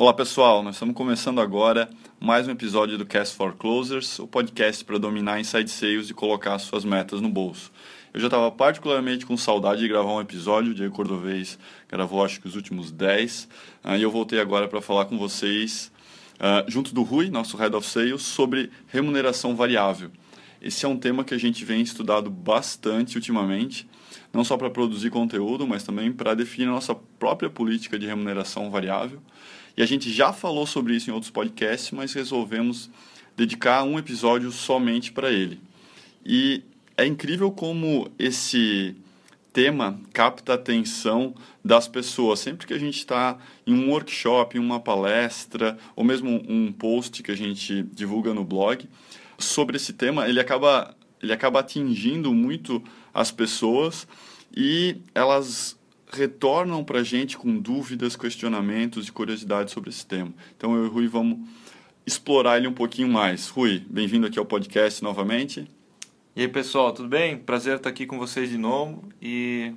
Olá pessoal, nós estamos começando agora mais um episódio do Cast for Closers, o podcast para dominar inside sales e colocar suas metas no bolso. Eu já estava particularmente com saudade de gravar um episódio, o Diego Cordovez gravou acho que os últimos 10, uh, e eu voltei agora para falar com vocês, uh, junto do Rui, nosso Head of Sales, sobre remuneração variável. Esse é um tema que a gente vem estudado bastante ultimamente, não só para produzir conteúdo, mas também para definir a nossa própria política de remuneração variável. E a gente já falou sobre isso em outros podcasts, mas resolvemos dedicar um episódio somente para ele. E é incrível como esse tema capta a atenção das pessoas. Sempre que a gente está em um workshop, em uma palestra, ou mesmo um post que a gente divulga no blog sobre esse tema, ele acaba, ele acaba atingindo muito as pessoas e elas retornam para a gente com dúvidas, questionamentos e curiosidades sobre esse tema. Então eu e o Rui vamos explorar ele um pouquinho mais. Rui, bem-vindo aqui ao podcast novamente. E aí pessoal, tudo bem? Prazer estar aqui com vocês de novo e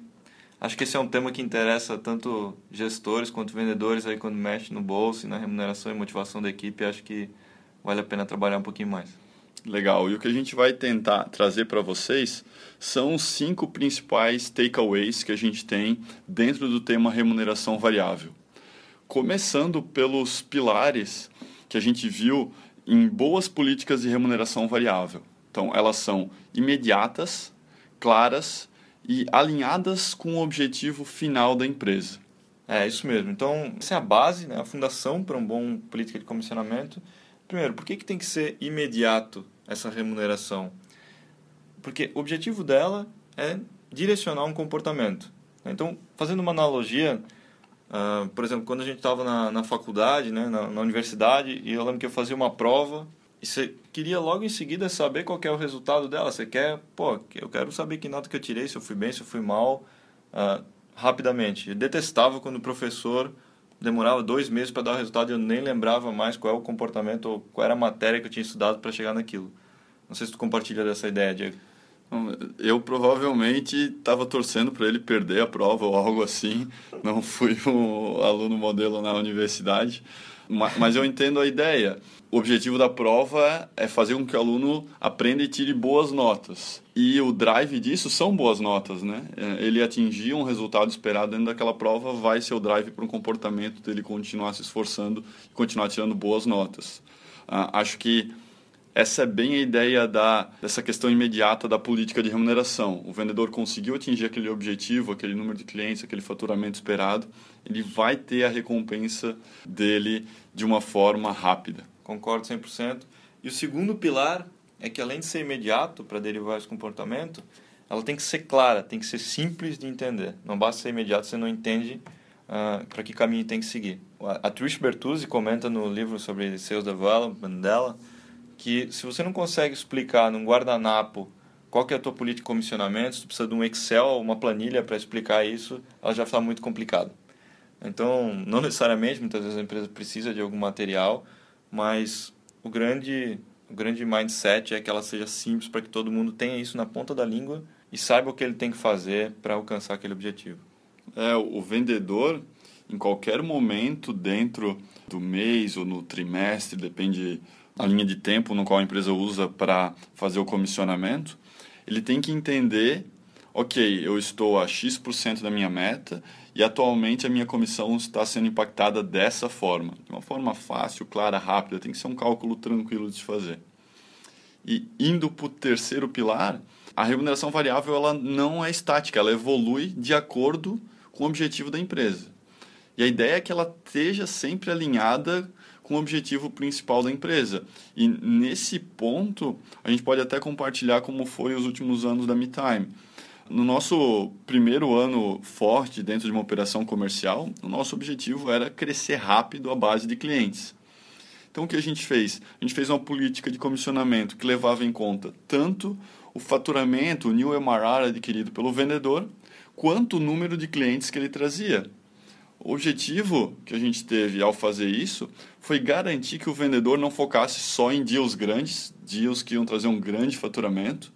acho que esse é um tema que interessa tanto gestores quanto vendedores aí quando mexe no bolso e na remuneração e motivação da equipe. Acho que vale a pena trabalhar um pouquinho mais. Legal. E o que a gente vai tentar trazer para vocês são os cinco principais takeaways que a gente tem dentro do tema remuneração variável. Começando pelos pilares que a gente viu em boas políticas de remuneração variável. Então, elas são imediatas, claras e alinhadas com o objetivo final da empresa. É, isso mesmo. Então, essa é a base, né, a fundação para um bom política de comissionamento. Primeiro, por que, que tem que ser imediato essa remuneração? Porque o objetivo dela é direcionar um comportamento. Então, fazendo uma analogia, uh, por exemplo, quando a gente estava na, na faculdade, né, na, na, universidade, e eu lembro que eu fazia uma prova, e você queria logo em seguida saber qual é o resultado dela. Você quer, pô, eu quero saber que nota que eu tirei, se eu fui bem, se eu fui mal, uh, rapidamente. Eu detestava quando o professor demorava dois meses para dar o resultado e eu nem lembrava mais qual é o comportamento ou qual era a matéria que eu tinha estudado para chegar naquilo. Não sei se tu compartilha dessa ideia, Diego. Eu provavelmente estava torcendo para ele perder a prova ou algo assim. Não fui um aluno modelo na universidade, mas eu entendo a ideia. O objetivo da prova é fazer com que o aluno aprenda e tire boas notas. E o drive disso são boas notas, né? É, ele atingir um resultado esperado dentro daquela prova vai ser o drive para um comportamento dele continuar se esforçando e continuar tirando boas notas. Ah, acho que essa é bem a ideia da, dessa questão imediata da política de remuneração. O vendedor conseguiu atingir aquele objetivo, aquele número de clientes, aquele faturamento esperado, ele vai ter a recompensa dele de uma forma rápida. Concordo 100%. E o segundo pilar é que, além de ser imediato para derivar esse comportamento, ela tem que ser clara, tem que ser simples de entender. Não basta ser imediato, você não entende uh, para que caminho tem que seguir. A Trish Bertuzzi comenta no livro sobre Sales Development dela que se você não consegue explicar num guardanapo qual que é a tua política de comissionamento, se tu precisa de um Excel, uma planilha para explicar isso, ela já está muito complicado. Então, não necessariamente, muitas vezes a empresa precisa de algum material, mas o grande, o grande mindset é que ela seja simples para que todo mundo tenha isso na ponta da língua e saiba o que ele tem que fazer para alcançar aquele objetivo. É, o vendedor, em qualquer momento dentro do mês ou no trimestre, depende a linha de tempo no qual a empresa usa para fazer o comissionamento, ele tem que entender, ok, eu estou a X% da minha meta e atualmente a minha comissão está sendo impactada dessa forma. De uma forma fácil, clara, rápida, tem que ser um cálculo tranquilo de fazer. E indo para o terceiro pilar, a remuneração variável ela não é estática, ela evolui de acordo com o objetivo da empresa. E a ideia é que ela esteja sempre alinhada com o objetivo principal da empresa. E nesse ponto, a gente pode até compartilhar como foi os últimos anos da MeTime. No nosso primeiro ano forte dentro de uma operação comercial, o nosso objetivo era crescer rápido a base de clientes. Então, o que a gente fez? A gente fez uma política de comissionamento que levava em conta tanto o faturamento, o new MRR adquirido pelo vendedor, quanto o número de clientes que ele trazia. O objetivo que a gente teve ao fazer isso foi garantir que o vendedor não focasse só em deals grandes, deals que iam trazer um grande faturamento,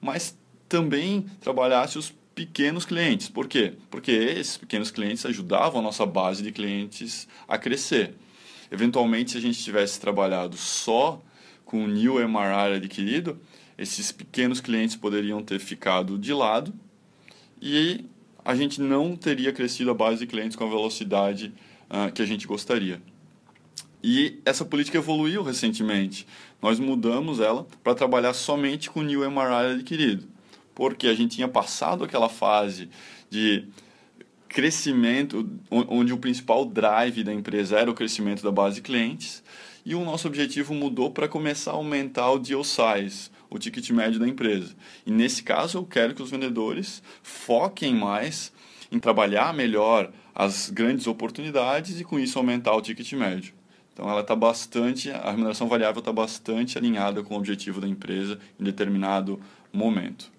mas também trabalhasse os pequenos clientes. Por quê? Porque esses pequenos clientes ajudavam a nossa base de clientes a crescer. Eventualmente, se a gente tivesse trabalhado só com o new MRR adquirido, esses pequenos clientes poderiam ter ficado de lado e a gente não teria crescido a base de clientes com a velocidade uh, que a gente gostaria. E essa política evoluiu recentemente. Nós mudamos ela para trabalhar somente com o new MRI adquirido, porque a gente tinha passado aquela fase de crescimento, onde o principal drive da empresa era o crescimento da base de clientes, e o nosso objetivo mudou para começar a aumentar o deal size, o ticket médio da empresa. E nesse caso, eu quero que os vendedores foquem mais em trabalhar melhor as grandes oportunidades e com isso aumentar o ticket médio. Então ela está bastante, a remuneração variável está bastante alinhada com o objetivo da empresa em determinado momento.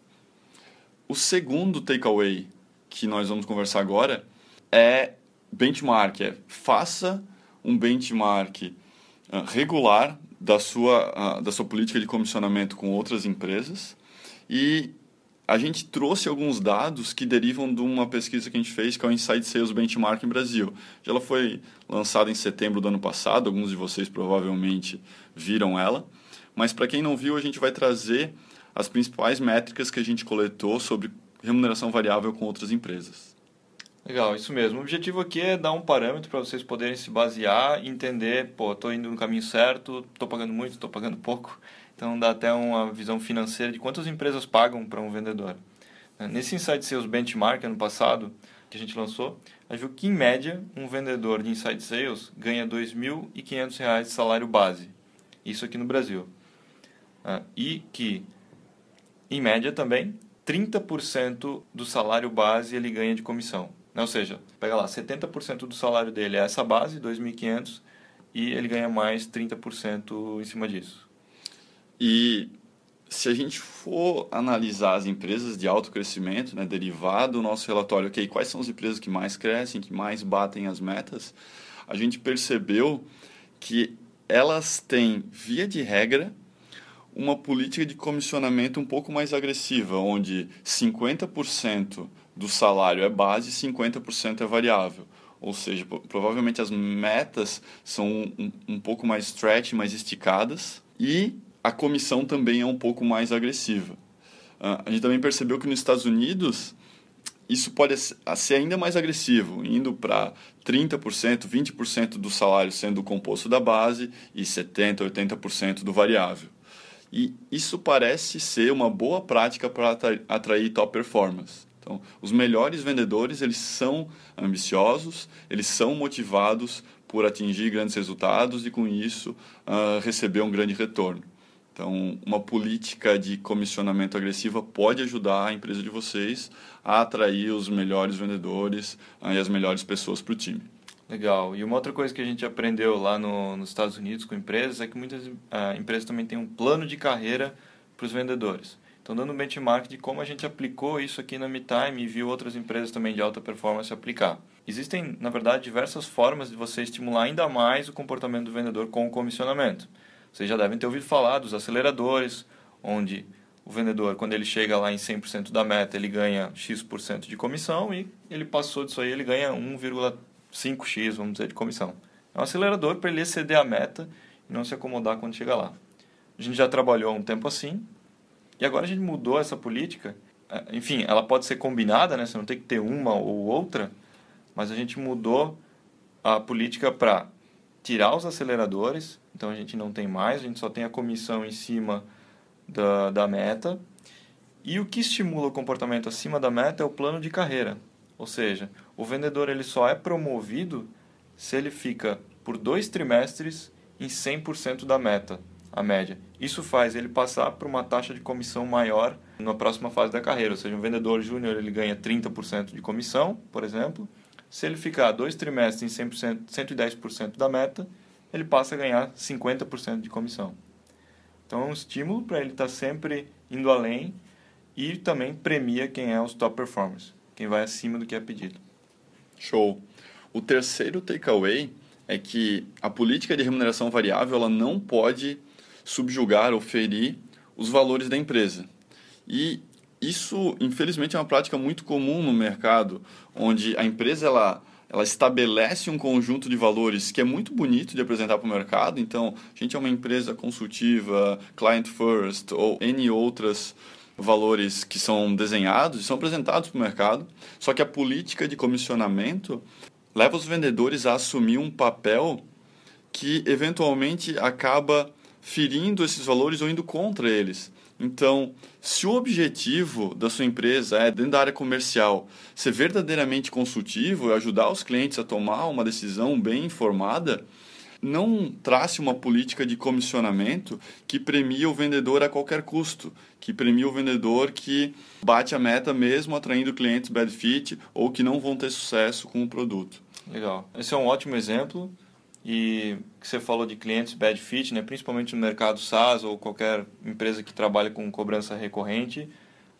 O segundo takeaway que nós vamos conversar agora é benchmark, é faça um benchmark uh, regular da sua, uh, da sua política de comissionamento com outras empresas e a gente trouxe alguns dados que derivam de uma pesquisa que a gente fez, que é o Inside Sales Benchmark em Brasil. Ela foi lançada em setembro do ano passado, alguns de vocês provavelmente viram ela. Mas para quem não viu, a gente vai trazer as principais métricas que a gente coletou sobre remuneração variável com outras empresas. Legal, isso mesmo. O objetivo aqui é dar um parâmetro para vocês poderem se basear e entender, pô, estou indo no caminho certo, estou pagando muito, estou pagando pouco. Então dá até uma visão financeira de quantas empresas pagam para um vendedor. Nesse Inside Sales Benchmark ano passado, que a gente lançou, a gente viu que em média um vendedor de Inside Sales ganha R$ 2.500 de salário base. Isso aqui no Brasil. Ah, e que, em média também, 30% do salário base ele ganha de comissão. Ou seja, pega lá, 70% do salário dele é essa base, 2.500, e ele ganha mais 30% em cima disso. E se a gente for analisar as empresas de alto crescimento, né, derivado do nosso relatório, ok, quais são as empresas que mais crescem, que mais batem as metas, a gente percebeu que elas têm, via de regra, uma política de comissionamento um pouco mais agressiva, onde 50% do salário é base e 50% é variável. Ou seja, provavelmente as metas são um, um pouco mais stretch, mais esticadas, e a comissão também é um pouco mais agressiva. Uh, a gente também percebeu que nos Estados Unidos isso pode ser ainda mais agressivo, indo para 30%, 20% do salário sendo composto da base e 70%, 80% do variável. E isso parece ser uma boa prática para atrair top performance. Então, os melhores vendedores, eles são ambiciosos, eles são motivados por atingir grandes resultados e, com isso, uh, receber um grande retorno. Então, uma política de comissionamento agressiva pode ajudar a empresa de vocês a atrair os melhores vendedores uh, e as melhores pessoas para o time. Legal. E uma outra coisa que a gente aprendeu lá no, nos Estados Unidos com empresas é que muitas uh, empresas também têm um plano de carreira para os vendedores. Então, dando um benchmark de como a gente aplicou isso aqui na MeTime e viu outras empresas também de alta performance aplicar. Existem, na verdade, diversas formas de você estimular ainda mais o comportamento do vendedor com o comissionamento. Vocês já devem ter ouvido falar dos aceleradores, onde o vendedor, quando ele chega lá em 100% da meta, ele ganha X% de comissão e ele passou disso aí, ele ganha 1,5X, vamos dizer, de comissão. É um acelerador para ele exceder a meta e não se acomodar quando chega lá. A gente já trabalhou um tempo assim e agora a gente mudou essa política. É, enfim, ela pode ser combinada, né? Você não tem que ter uma ou outra, mas a gente mudou a política para tirar os aceleradores, então a gente não tem mais, a gente só tem a comissão em cima da, da meta. E o que estimula o comportamento acima da meta é o plano de carreira. Ou seja, o vendedor ele só é promovido se ele fica por dois trimestres em 100% da meta, a média. Isso faz ele passar para uma taxa de comissão maior na próxima fase da carreira. Ou seja, um vendedor júnior ele ganha 30% de comissão, por exemplo, se ele ficar dois trimestres em 100%, 110% da meta, ele passa a ganhar 50% de comissão. Então é um estímulo para ele estar tá sempre indo além e também premia quem é os top performers, quem vai acima do que é pedido. Show. O terceiro takeaway é que a política de remuneração variável ela não pode subjugar ou ferir os valores da empresa. E isso, infelizmente, é uma prática muito comum no mercado, onde a empresa ela, ela estabelece um conjunto de valores que é muito bonito de apresentar para o mercado. Então, a gente é uma empresa consultiva, client first ou N outras valores que são desenhados e são apresentados para o mercado. Só que a política de comissionamento leva os vendedores a assumir um papel que eventualmente acaba ferindo esses valores ou indo contra eles. Então, se o objetivo da sua empresa é, dentro da área comercial, ser verdadeiramente consultivo e ajudar os clientes a tomar uma decisão bem informada, não trace uma política de comissionamento que premia o vendedor a qualquer custo, que premia o vendedor que bate a meta mesmo atraindo clientes bad fit ou que não vão ter sucesso com o produto. Legal. Esse é um ótimo exemplo e que você falou de clientes bad fit, né, principalmente no mercado SaaS ou qualquer empresa que trabalha com cobrança recorrente,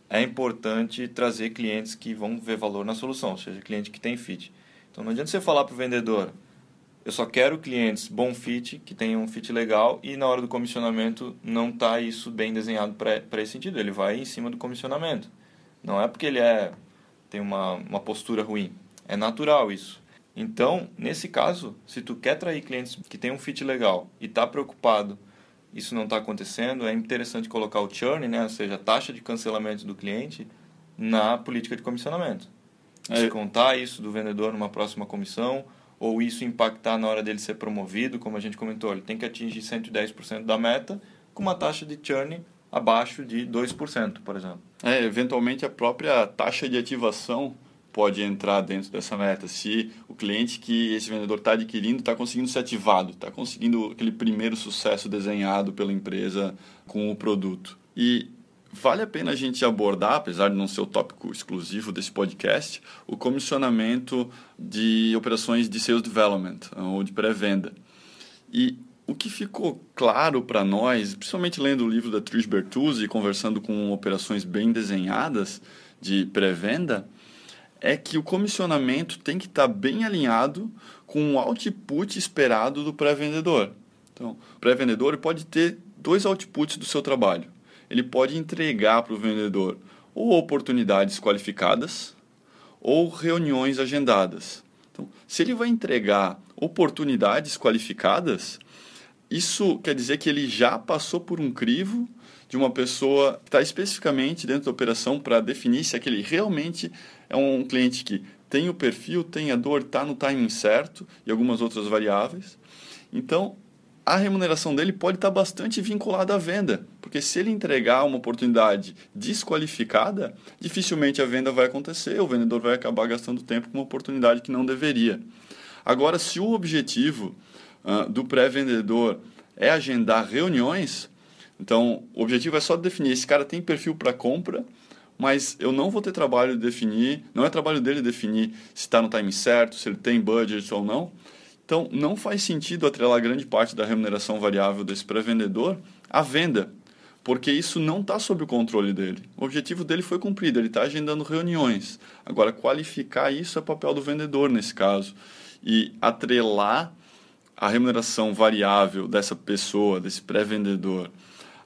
é importante trazer clientes que vão ver valor na solução, ou seja, cliente que tem fit. Então não adianta você falar para o vendedor, eu só quero clientes bom fit, que tenham um fit legal e na hora do comissionamento não está isso bem desenhado para esse sentido. Ele vai em cima do comissionamento. Não é porque ele é tem uma, uma postura ruim. É natural isso. Então, nesse caso, se tu quer atrair clientes que têm um fit legal e está preocupado, isso não está acontecendo, é interessante colocar o churn, né, ou seja, a taxa de cancelamento do cliente, na política de comissionamento. É. Descontar isso do vendedor numa próxima comissão, ou isso impactar na hora dele ser promovido, como a gente comentou, ele tem que atingir 110% da meta, com uma taxa de churn abaixo de 2%, por exemplo. É, eventualmente a própria taxa de ativação pode entrar dentro dessa meta. Se o cliente que esse vendedor está adquirindo está conseguindo ser ativado, está conseguindo aquele primeiro sucesso desenhado pela empresa com o produto. E vale a pena a gente abordar, apesar de não ser o tópico exclusivo desse podcast, o comissionamento de operações de sales development ou de pré-venda. E o que ficou claro para nós, principalmente lendo o livro da Trish Bertuzzi e conversando com operações bem desenhadas de pré-venda, é que o comissionamento tem que estar tá bem alinhado com o output esperado do pré-vendedor. Então, o pré-vendedor pode ter dois outputs do seu trabalho. Ele pode entregar para o vendedor ou oportunidades qualificadas ou reuniões agendadas. Então, se ele vai entregar oportunidades qualificadas, isso quer dizer que ele já passou por um crivo de uma pessoa que está especificamente dentro da operação para definir se aquele realmente é um cliente que tem o perfil, tem a dor, está no timing certo e algumas outras variáveis. Então, a remuneração dele pode estar bastante vinculada à venda, porque se ele entregar uma oportunidade desqualificada, dificilmente a venda vai acontecer, o vendedor vai acabar gastando tempo com uma oportunidade que não deveria. Agora, se o objetivo uh, do pré-vendedor é agendar reuniões, então o objetivo é só definir esse cara tem perfil para compra mas eu não vou ter trabalho de definir, não é trabalho dele definir se está no time certo, se ele tem budget ou não. Então, não faz sentido atrelar grande parte da remuneração variável desse pré-vendedor à venda, porque isso não está sob o controle dele. O objetivo dele foi cumprido, ele está agendando reuniões. Agora, qualificar isso é papel do vendedor nesse caso. E atrelar a remuneração variável dessa pessoa, desse pré-vendedor,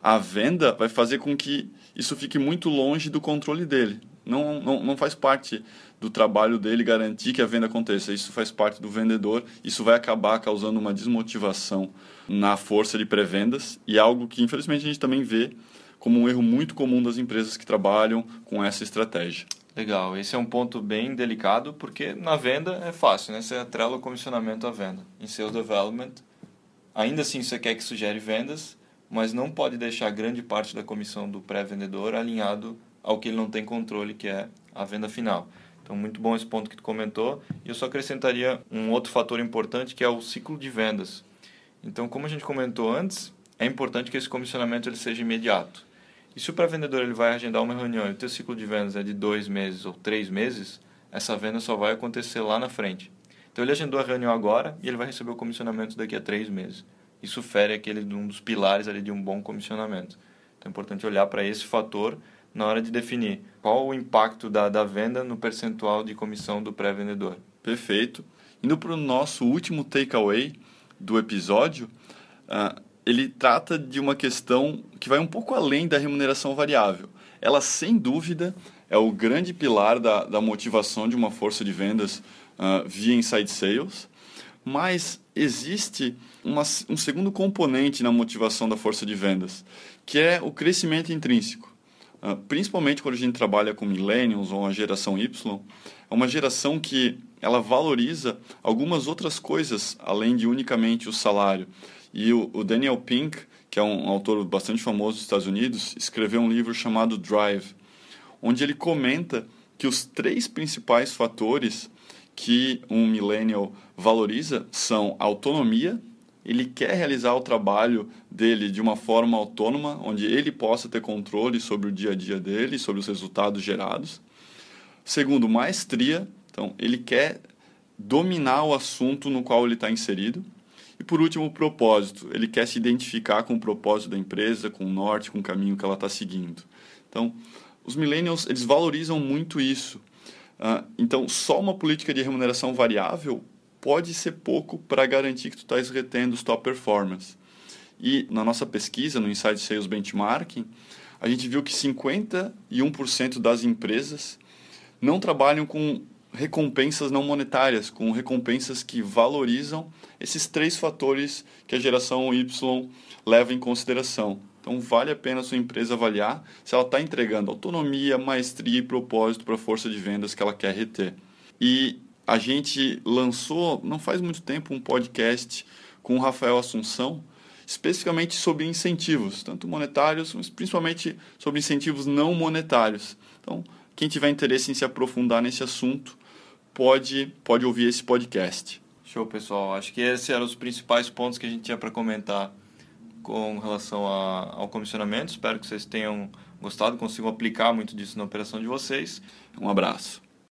à venda, vai fazer com que isso fique muito longe do controle dele. Não, não, não faz parte do trabalho dele garantir que a venda aconteça. Isso faz parte do vendedor. Isso vai acabar causando uma desmotivação na força de pré-vendas e algo que, infelizmente, a gente também vê como um erro muito comum das empresas que trabalham com essa estratégia. Legal, esse é um ponto bem delicado porque na venda é fácil, né? Você atrela o comissionamento à venda. Em sales development, ainda assim você quer que sugere vendas, mas não pode deixar grande parte da comissão do pré-vendedor alinhado ao que ele não tem controle, que é a venda final. Então, muito bom esse ponto que tu comentou. E eu só acrescentaria um outro fator importante, que é o ciclo de vendas. Então, como a gente comentou antes, é importante que esse comissionamento ele seja imediato. E se o pré-vendedor ele vai agendar uma reunião e o teu ciclo de vendas é de dois meses ou três meses, essa venda só vai acontecer lá na frente. Então, ele agendou a reunião agora e ele vai receber o comissionamento daqui a três meses isso fere aquele um dos pilares ali de um bom comissionamento. Então é importante olhar para esse fator na hora de definir qual o impacto da, da venda no percentual de comissão do pré-vendedor. Perfeito. Indo para o nosso último takeaway do episódio, uh, ele trata de uma questão que vai um pouco além da remuneração variável. Ela, sem dúvida, é o grande pilar da, da motivação de uma força de vendas uh, via Inside Sales, mas existe uma, um segundo componente na motivação da força de vendas, que é o crescimento intrínseco. Uh, principalmente quando a gente trabalha com millennials ou a geração Y, é uma geração que ela valoriza algumas outras coisas além de unicamente o salário. E o, o Daniel Pink, que é um autor bastante famoso dos Estados Unidos, escreveu um livro chamado Drive, onde ele comenta que os três principais fatores que um millennial valoriza são autonomia, ele quer realizar o trabalho dele de uma forma autônoma, onde ele possa ter controle sobre o dia a dia dele, sobre os resultados gerados. Segundo, maestria, então ele quer dominar o assunto no qual ele está inserido. E por último, propósito. Ele quer se identificar com o propósito da empresa, com o norte, com o caminho que ela está seguindo. Então, os millennials eles valorizam muito isso. Uh, então, só uma política de remuneração variável pode ser pouco para garantir que tu estás retendo os top performance. E na nossa pesquisa, no Inside Sales Benchmarking, a gente viu que 51% das empresas não trabalham com recompensas não monetárias, com recompensas que valorizam esses três fatores que a geração Y leva em consideração. Então, vale a pena a sua empresa avaliar se ela está entregando autonomia, maestria e propósito para a força de vendas que ela quer reter. E a gente lançou, não faz muito tempo, um podcast com o Rafael Assunção, especificamente sobre incentivos, tanto monetários, mas principalmente sobre incentivos não monetários. Então, quem tiver interesse em se aprofundar nesse assunto, pode, pode ouvir esse podcast. Show, pessoal. Acho que esses eram os principais pontos que a gente tinha para comentar com relação a, ao comissionamento. Espero que vocês tenham gostado, consigam aplicar muito disso na operação de vocês. Um abraço.